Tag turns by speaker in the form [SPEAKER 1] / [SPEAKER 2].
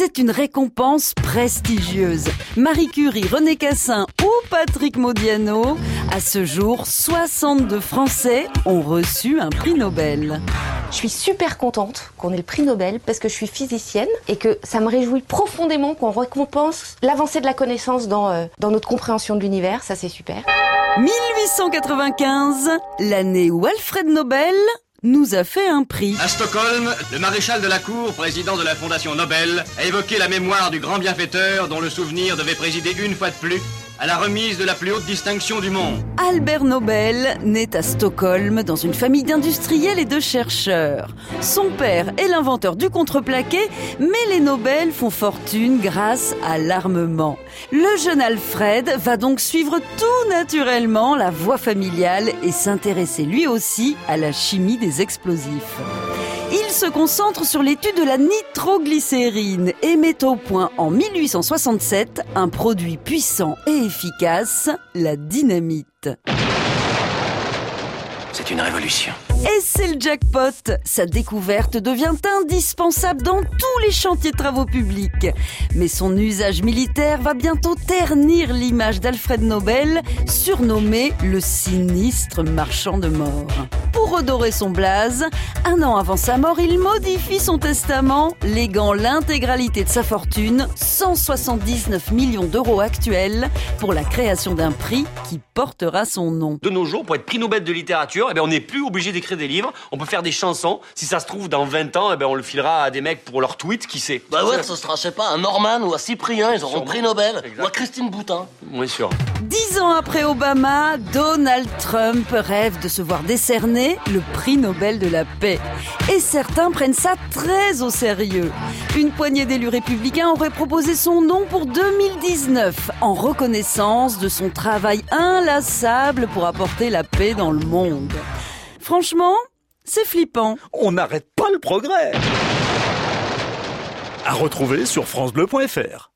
[SPEAKER 1] C'est une récompense prestigieuse. Marie Curie, René Cassin ou Patrick Modiano, à ce jour, 62 Français ont reçu un prix Nobel.
[SPEAKER 2] Je suis super contente qu'on ait le prix Nobel parce que je suis physicienne et que ça me réjouit profondément qu'on récompense l'avancée de la connaissance dans, euh, dans notre compréhension de l'univers. Ça, c'est super.
[SPEAKER 1] 1895, l'année où Alfred Nobel nous a fait un prix.
[SPEAKER 3] À Stockholm, le maréchal de la cour, président de la Fondation Nobel, a évoqué la mémoire du grand bienfaiteur dont le souvenir devait présider une fois de plus à la remise de la plus haute distinction du monde.
[SPEAKER 1] Albert Nobel naît à Stockholm dans une famille d'industriels et de chercheurs. Son père est l'inventeur du contreplaqué, mais les Nobel font fortune grâce à l'armement. Le jeune Alfred va donc suivre tout naturellement la voie familiale et s'intéresser lui aussi à la chimie des explosifs. Il se concentre sur l'étude de la nitroglycérine et met au point en 1867 un produit puissant et efficace, la dynamite.
[SPEAKER 3] C'est une révolution.
[SPEAKER 1] Et c'est le jackpot Sa découverte devient indispensable dans tous les chantiers de travaux publics. Mais son usage militaire va bientôt ternir l'image d'Alfred Nobel, surnommé le sinistre marchand de mort. Pour redorer son blaze, un an avant sa mort, il modifie son testament, léguant l'intégralité de sa fortune, 179 millions d'euros actuels, pour la création d'un prix qui portera son nom.
[SPEAKER 4] De nos jours, pour être prix Nobel de littérature, eh ben, on n'est plus obligé d'écrire des livres, on peut faire des chansons. Si ça se trouve, dans 20 ans, eh ben, on le filera à des mecs pour leur tweet, qui sait.
[SPEAKER 5] Bah ouais, ce sera, je sais pas, un Norman ou un Cyprien, ils auront prix Nobel. Ou à Christine Boutin.
[SPEAKER 4] Oui, sûr.
[SPEAKER 1] Dix ans après Obama, Donald Trump rêve de se voir le prix Nobel de la paix. Et certains prennent ça très au sérieux. Une poignée d'élus républicains aurait proposé son nom pour 2019 en reconnaissance de son travail inlassable pour apporter la paix dans le monde. Franchement, c'est flippant.
[SPEAKER 6] On n'arrête pas le progrès. À retrouver sur francebleu.fr.